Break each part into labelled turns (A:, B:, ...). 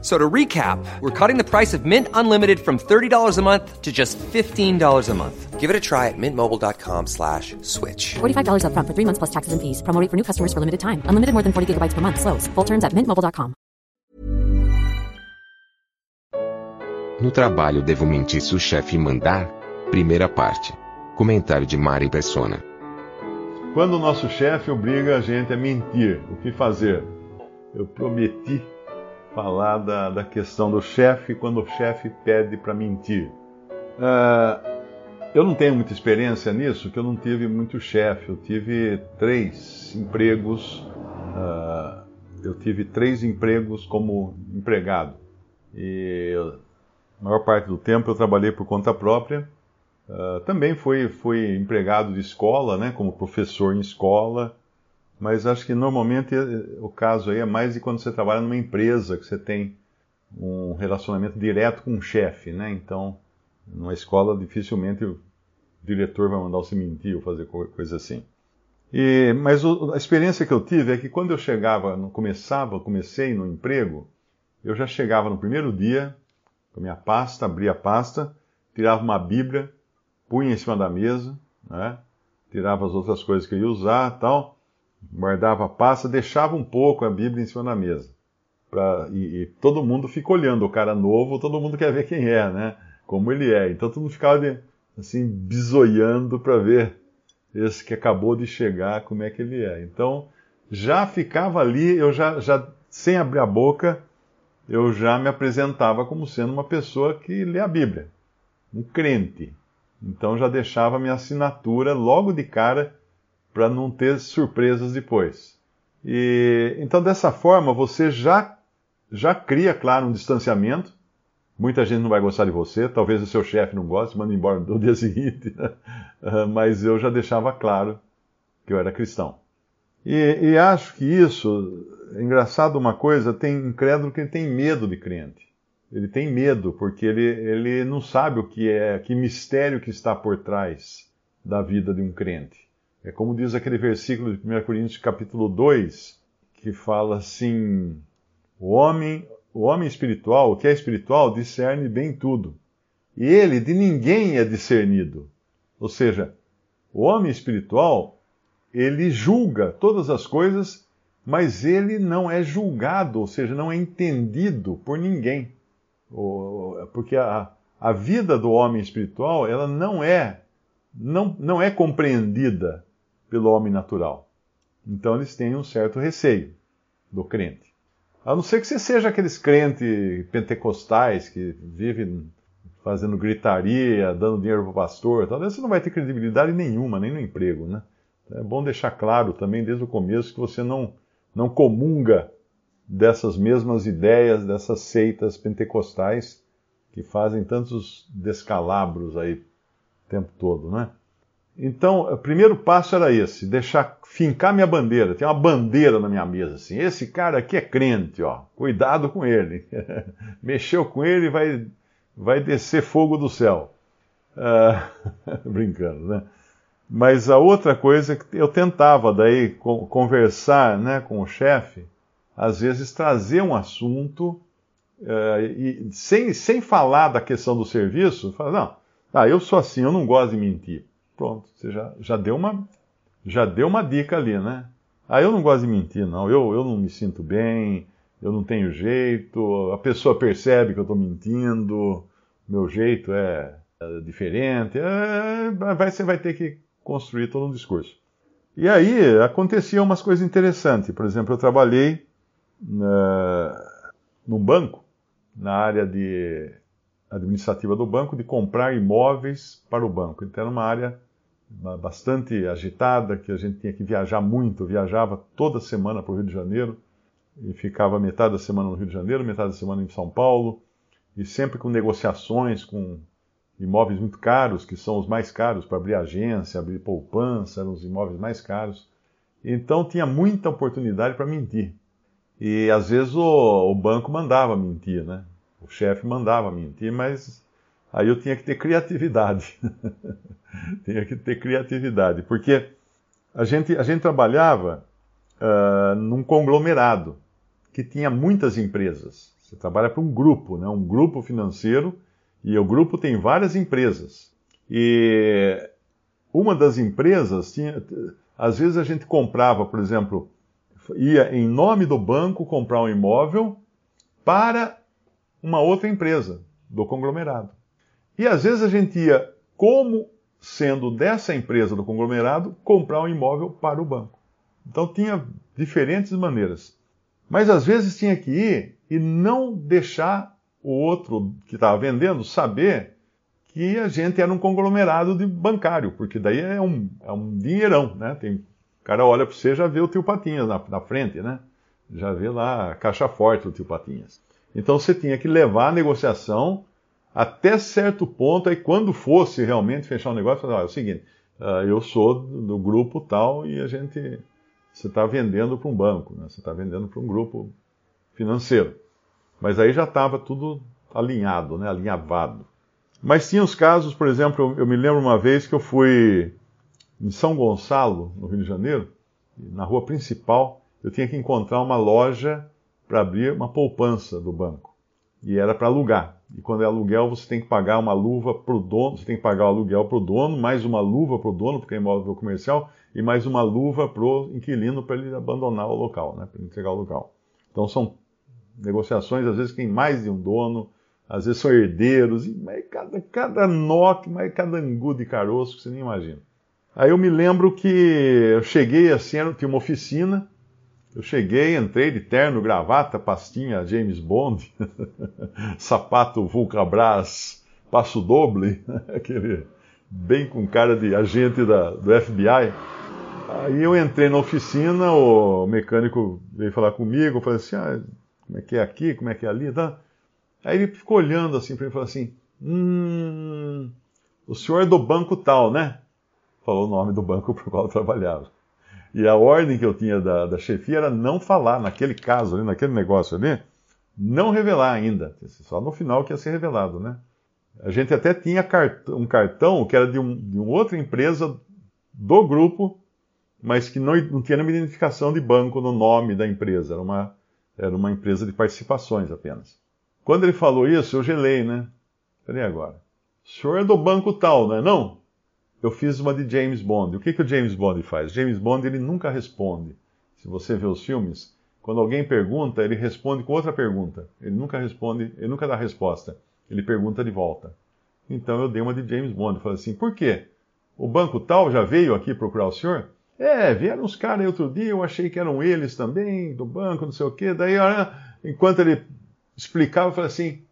A: So to recap, we're cutting the price of Mint Unlimited from $30 a month to just $15 a month.
B: Give it a try at mintmobile.com slash switch.
C: $45 upfront for three months plus taxes and fees. Promo rate for new customers for limited time. Unlimited more than 40 gigabytes per month. Slows. Full terms at mintmobile.com.
D: No trabalho devo mentir se o chefe mandar? Primeira parte. Comentário de Mari Persona.
E: Quando o nosso chefe obriga a gente a mentir, o que fazer? Eu prometi falar da, da questão do chefe quando o chefe pede para mentir. Ah, eu não tenho muita experiência nisso, porque eu não tive muito chefe. Eu tive três empregos. ah, eu tive três empregos como empregado. E a maior parte do tempo eu trabalhei por conta própria. Ah, também fui, fui empregado de escola, né, como professor em escola. Mas acho que normalmente eh, o caso aí é mais de quando você trabalha numa empresa, que você tem um relacionamento direto com o chefe, né? Então, numa escola dificilmente o diretor vai mandar você mentir ou fazer co- coisa assim. E, mas o- a experiência que eu tive é que quando eu chegava, começava, comecei no emprego, eu já chegava no primeiro dia com a minha pasta, abria a pasta, tirava uma Bíblia, punha em cima da mesa, né? tirava as outras coisas que eu ia usar tal, guardava a pasta, deixava um pouco a Bíblia em cima da mesa. Pra, e, e todo mundo fica olhando o cara novo, todo mundo quer ver quem é, né? Como ele é. Então todo mundo ficava de- assim, bisoiando para ver esse que acabou de chegar, como é que ele é. Então já ficava ali, eu já, já sem abrir a boca, eu já me apresentava como sendo uma pessoa que lê a Bíblia, um crente. Então já deixava minha assinatura logo de cara para não ter surpresas depois. E então dessa forma você já já cria, claro, um distanciamento. Muita gente não vai gostar de você, talvez o seu chefe não goste, manda embora no dia seguinte. Mas eu já deixava claro que eu era cristão. E, e acho que isso, engraçado uma coisa, tem incrédulo que ele tem medo de crente. Ele tem medo porque ele, ele não sabe o que é, que mistério que está por trás da vida de um crente. É como diz aquele versículo de 1 Coríntios capítulo 2, que fala assim: o homem, o homem espiritual, o que é espiritual, discerne bem tudo. E ele de ninguém é discernido. Ou seja, o homem espiritual, ele julga todas as coisas, mas ele não é julgado, ou seja, não é entendido por ninguém. Porque a, a vida do homem espiritual, ela não é, não, não é compreendida pelo homem natural. Então eles têm um certo receio do crente. A não ser que você seja aqueles crentes pentecostais que vivem fazendo gritaria, dando dinheiro para o pastor, talvez você não vai ter credibilidade nenhuma, nem no emprego, né? É bom deixar claro também desde o começo que você não, não comunga dessas mesmas ideias, dessas seitas pentecostais que fazem tantos descalabros aí o tempo todo, né? Então, o primeiro passo era esse, deixar fincar minha bandeira. Tem uma bandeira na minha mesa assim. Esse cara aqui é crente, ó. Cuidado com ele. Mexeu com ele, vai vai descer fogo do céu. Ah, brincando, né? Mas a outra coisa que eu tentava daí co- conversar, né, com o chefe, às vezes trazer um assunto eh, e sem, sem falar da questão do serviço, falar, não, ah, eu sou assim, eu não gosto de mentir. Pronto, você já, já deu uma já deu uma dica ali, né? Ah, eu não gosto de mentir, não. Eu, eu não me sinto bem, eu não tenho jeito, a pessoa percebe que eu estou mentindo, meu jeito é, é diferente. É, vai, você vai ter que construir todo um discurso. E aí aconteciam umas coisas interessantes. Por exemplo, eu trabalhei na, num banco, na área de administrativa do banco, de comprar imóveis para o banco. Então era uma área bastante agitada, que a gente tinha que viajar muito, viajava toda semana para o Rio de Janeiro, e ficava metade da semana no Rio de Janeiro, metade da semana em São Paulo, e sempre com negociações com imóveis muito caros, que são os mais caros para abrir agência, abrir poupança, eram os imóveis mais caros. Então tinha muita oportunidade para mentir. E às vezes o, o banco mandava mentir, né? O chefe mandava mentir, mas aí eu tinha que ter criatividade. tinha que ter criatividade, porque a gente, a gente trabalhava uh, num conglomerado que tinha muitas empresas. Você trabalha para um grupo, né? um grupo financeiro, e o grupo tem várias empresas. E uma das empresas tinha. Às vezes a gente comprava, por exemplo, ia em nome do banco comprar um imóvel para uma outra empresa do conglomerado. E às vezes a gente ia, como sendo dessa empresa do conglomerado, comprar um imóvel para o banco. Então tinha diferentes maneiras. Mas às vezes tinha que ir e não deixar o outro que estava vendendo saber que a gente era um conglomerado de bancário, porque daí é um, é um dinheirão, né? Tem, o cara olha para você já vê o tio Patinhas na, na frente, né? Já vê lá a caixa forte do tio Patinhas. Então você tinha que levar a negociação até certo ponto, aí quando fosse realmente fechar o negócio, falar, ah, é o seguinte, uh, eu sou do grupo tal e a gente, você está vendendo para um banco, né? você está vendendo para um grupo financeiro. Mas aí já estava tudo alinhado, né? alinhavado. Mas tinha os casos, por exemplo, eu, eu me lembro uma vez que eu fui em São Gonçalo, no Rio de Janeiro, na rua principal, eu tinha que encontrar uma loja para abrir uma poupança do banco. E era para alugar. E quando é aluguel, você tem que pagar uma luva para o dono, você tem que pagar o aluguel para o dono, mais uma luva para o dono, porque é imóvel comercial, e mais uma luva para o inquilino para ele abandonar o local, né, para entregar o local. Então são negociações, às vezes tem mais de um dono, às vezes são herdeiros, e cada, cada nó, mas cada angu de caroço que você nem imagina. Aí eu me lembro que eu cheguei assim, tinha uma oficina, eu cheguei, entrei de terno, gravata, pastinha James Bond, sapato Vulcabras, passo doble, aquele bem com cara de agente da, do FBI. Aí eu entrei na oficina, o mecânico veio falar comigo, eu falei assim, ah, como é que é aqui, como é que é ali, tá? Aí ele ficou olhando assim para mim e falou assim, hum, o senhor é do banco tal, né? Falou o nome do banco para o qual eu trabalhava. E a ordem que eu tinha da, da chefia era não falar, naquele caso ali, naquele negócio ali, não revelar ainda. Só no final que ia ser revelado, né? A gente até tinha um cartão que era de, um, de uma outra empresa do grupo, mas que não, não tinha nenhuma identificação de banco no nome da empresa. Era uma, era uma empresa de participações apenas. Quando ele falou isso, eu gelei, né? Falei agora. O senhor é do banco tal, não é não? Eu fiz uma de James Bond. O que, que o James Bond faz? James Bond ele nunca responde. Se você vê os filmes, quando alguém pergunta, ele responde com outra pergunta. Ele nunca responde, ele nunca dá resposta. Ele pergunta de volta. Então eu dei uma de James Bond. Falei assim: por quê? O banco tal já veio aqui procurar o senhor? É, vieram uns caras aí outro dia, eu achei que eram eles também, do banco, não sei o quê. Daí, enquanto ele explicava, eu falei assim: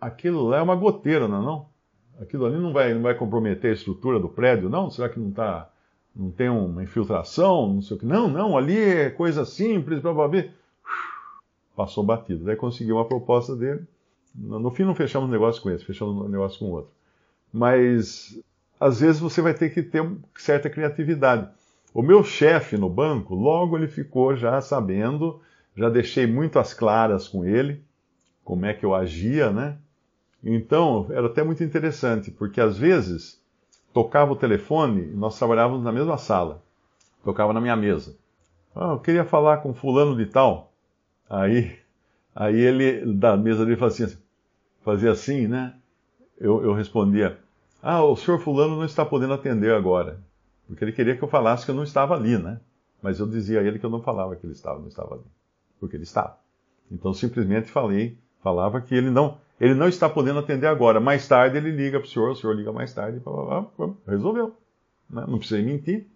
E: aquilo lá é uma goteira, não é? Não? Aquilo ali não vai, não vai comprometer a estrutura do prédio, não? Será que não tá, não tem uma infiltração, não sei o que? Não, não, ali é coisa simples, blá, blá, blá. Passou batido. Daí conseguiu uma proposta dele. No fim não fechamos negócio com esse, fechamos negócio com outro. Mas às vezes você vai ter que ter certa criatividade. O meu chefe no banco, logo ele ficou já sabendo, já deixei muito às claras com ele, como é que eu agia, né? Então, era até muito interessante, porque às vezes tocava o telefone e nós trabalhávamos na mesma sala. Tocava na minha mesa. Ah, eu queria falar com fulano de tal. Aí, aí ele, da mesa dele, fazia assim, fazia assim né? Eu, eu respondia, ah, o senhor fulano não está podendo atender agora. Porque ele queria que eu falasse que eu não estava ali, né? Mas eu dizia a ele que eu não falava que ele estava, não estava ali. Porque ele estava. Então simplesmente falei, falava que ele não, ele não está podendo atender agora. Mais tarde ele liga para o senhor, o senhor liga mais tarde, blá, blá, blá, resolveu. Né? Não precisa mentir.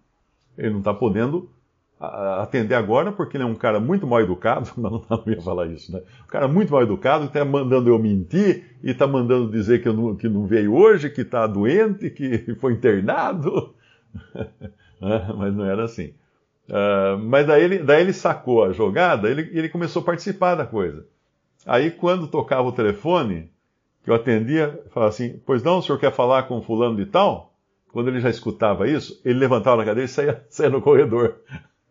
E: Ele não está podendo atender agora porque ele é um cara muito mal educado, não, não ia falar isso, né? Um cara muito mal educado está mandando eu mentir e está mandando dizer que, não, que não veio hoje, que está doente, que foi internado. mas não era assim. Uh, mas daí ele, daí ele sacou a jogada, ele, ele começou a participar da coisa. Aí, quando tocava o telefone, que eu atendia, falava assim: Pois não, o senhor quer falar com fulano de tal? Quando ele já escutava isso, ele levantava na cadeira e saía, saía no corredor.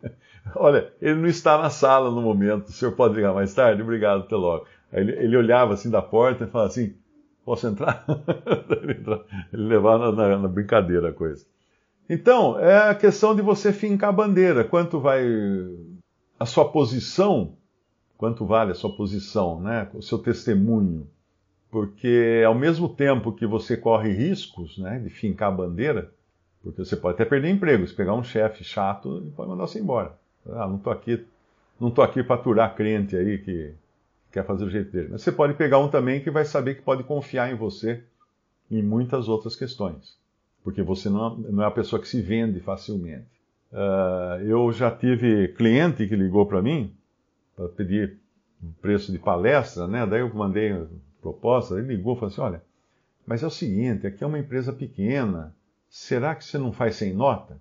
E: Olha, ele não está na sala no momento, o senhor pode ligar mais tarde? Obrigado, até logo. Aí ele, ele olhava assim da porta e falava assim: Posso entrar? ele levava na, na, na brincadeira a coisa. Então, é a questão de você fincar a bandeira. Quanto vai a sua posição, quanto vale a sua posição, né? o seu testemunho. Porque ao mesmo tempo que você corre riscos né, de fincar a bandeira, porque você pode até perder emprego, se pegar um chefe chato, ele pode mandar você embora. Ah, não estou aqui, não tô aqui para aturar crente aí que quer fazer o jeito dele. Mas você pode pegar um também que vai saber que pode confiar em você em muitas outras questões. Porque você não, não é a pessoa que se vende facilmente. Uh, eu já tive cliente que ligou para mim para pedir um preço de palestra, né? Daí eu mandei proposta, ele ligou e falou assim: olha, mas é o seguinte, aqui é uma empresa pequena, será que você não faz sem nota?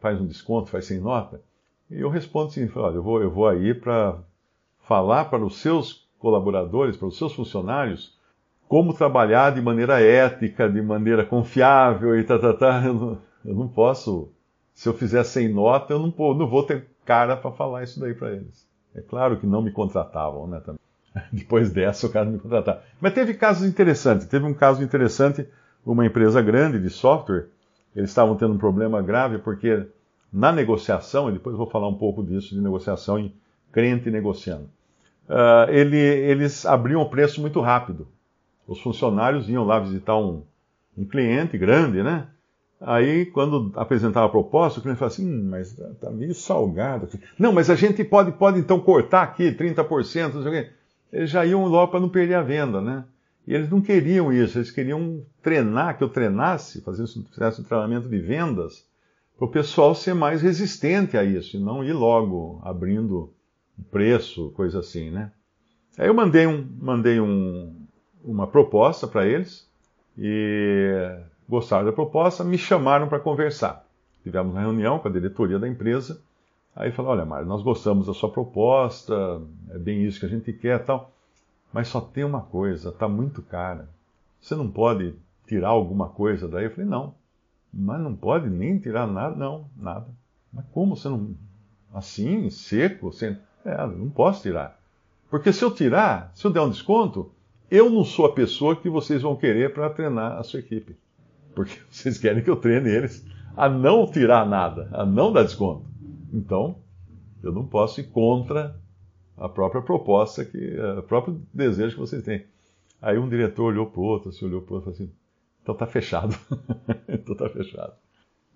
E: Faz um desconto, faz sem nota? E eu respondo assim: olha, eu vou, eu vou aí para falar para os seus colaboradores, para os seus funcionários, como trabalhar de maneira ética, de maneira confiável e tá, tá, tá. Eu não, eu não posso se eu fizer sem nota, eu não, não vou ter cara para falar isso daí para eles. É claro que não me contratavam, né? Também. Depois dessa, o cara me contratava. Mas teve casos interessantes. Teve um caso interessante, uma empresa grande de software, eles estavam tendo um problema grave porque na negociação, e depois eu vou falar um pouco disso de negociação em crente negociando, uh, ele, eles abriam o preço muito rápido. Os funcionários iam lá visitar um, um cliente grande, né? Aí, quando apresentava a proposta, o cliente falava assim, hum, mas tá, tá meio salgado. Não, mas a gente pode, pode então cortar aqui 30%, não sei o quê. Eles já iam logo para não perder a venda, né? E eles não queriam isso, eles queriam treinar, que eu treinasse, fizesse um treinamento de vendas, para o pessoal ser mais resistente a isso, e não ir logo abrindo preço, coisa assim, né? Aí eu mandei, um, mandei um, uma proposta para eles, e gostaram da proposta, me chamaram para conversar. Tivemos uma reunião com a diretoria da empresa. Aí falou: Olha, Mário, nós gostamos da sua proposta, é bem isso que a gente quer tal. Mas só tem uma coisa, está muito cara. Você não pode tirar alguma coisa daí? Eu falei: Não, mas não pode nem tirar nada, não, nada. Mas como você não. Assim, seco? Sem... É, não posso tirar. Porque se eu tirar, se eu der um desconto, eu não sou a pessoa que vocês vão querer para treinar a sua equipe porque vocês querem que eu treine eles a não tirar nada, a não dar desconto. Então, eu não posso ir contra a própria proposta, que, o próprio desejo que vocês têm. Aí um diretor olhou para o outro, se olhou para o outro e falou assim: então está fechado. então está fechado.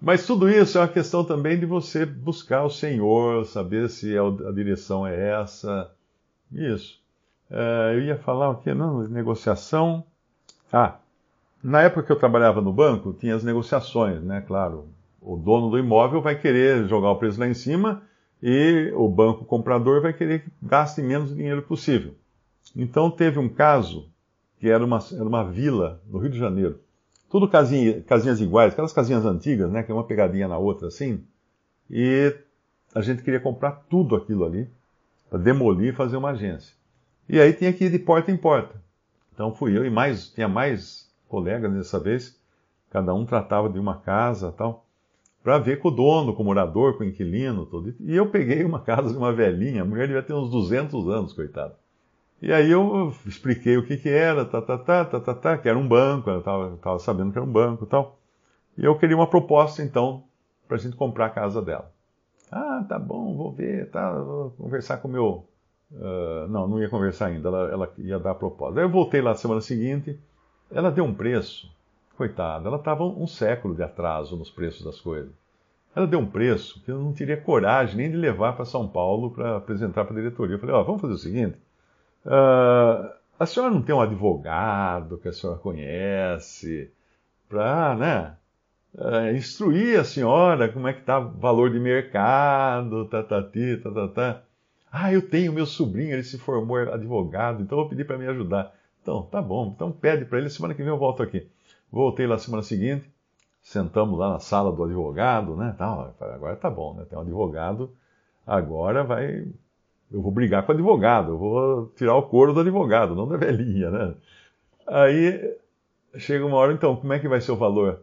E: Mas tudo isso é uma questão também de você buscar o Senhor, saber se a direção é essa. Isso. Uh, eu ia falar o quê? Não, negociação. Ah, na época que eu trabalhava no banco, tinha as negociações, né? Claro, o dono do imóvel vai querer jogar o preço lá em cima e o banco comprador vai querer que gaste menos dinheiro possível. Então teve um caso que era uma, era uma vila no Rio de Janeiro. Tudo casinha, casinhas iguais, aquelas casinhas antigas, né? Que é uma pegadinha na outra assim. E a gente queria comprar tudo aquilo ali para demolir e fazer uma agência. E aí tinha que ir de porta em porta. Então fui eu e mais, tinha mais colegas dessa vez, cada um tratava de uma casa tal, para ver com o dono, com o morador, com o inquilino, tudo. E eu peguei uma casa de uma velhinha, a mulher devia ter uns 200 anos, coitada. E aí eu expliquei o que que era, tá, tá, tá, tá, tá, tá que era um banco, eu estava sabendo que era um banco e tal. E eu queria uma proposta, então, para a gente comprar a casa dela. Ah, tá bom, vou ver, tá, vou conversar com o meu... Uh, não, não ia conversar ainda, ela, ela ia dar a proposta. Aí eu voltei lá na semana seguinte, ela deu um preço, coitada, ela estava um século de atraso nos preços das coisas. Ela deu um preço que eu não teria coragem nem de levar para São Paulo para apresentar para a diretoria. Eu falei: Ó, oh, vamos fazer o seguinte. Uh, a senhora não tem um advogado que a senhora conhece para, né, uh, instruir a senhora como é que está o valor de mercado, tá, tá, tá, tá, tá. Ah, eu tenho meu sobrinho, ele se formou advogado, então eu vou pedir para me ajudar. Então, tá bom. Então pede para ele, semana que vem eu volto aqui. Voltei lá semana seguinte, sentamos lá na sala do advogado, né? Tá, agora tá bom, né? Tem um advogado, agora vai. Eu vou brigar com o advogado, eu vou tirar o couro do advogado, não da velhinha, né? Aí chega uma hora, então, como é que vai ser o valor?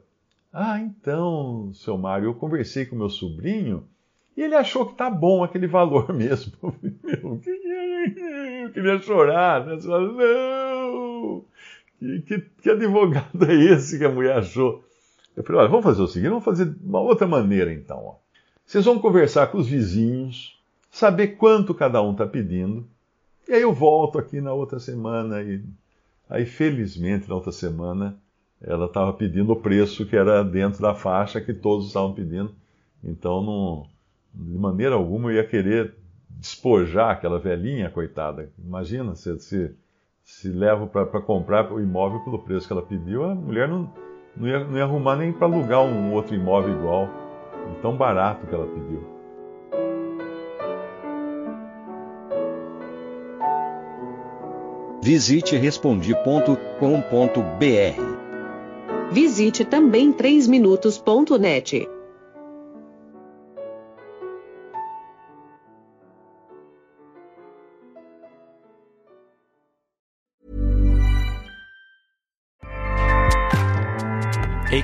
E: Ah, então, seu Mário, eu conversei com meu sobrinho E ele achou que tá bom aquele valor mesmo. Meu, eu queria chorar. Né? Não! Que, que, que, advogado é esse que a mulher achou? Eu falei, olha, vamos fazer o seguinte, vamos fazer uma outra maneira então. Ó. Vocês vão conversar com os vizinhos, saber quanto cada um está pedindo, e aí eu volto aqui na outra semana. E aí, felizmente, na outra semana, ela estava pedindo o preço que era dentro da faixa que todos estavam pedindo. Então, não, de maneira alguma, eu ia querer despojar aquela velhinha, coitada. Imagina se, se, se levo para comprar o imóvel pelo preço que ela pediu, a mulher não, não, ia, não ia arrumar nem para alugar um outro imóvel igual, tão barato que ela pediu.
F: Visite respondi.com.br.
G: Visite também 3minutos.net.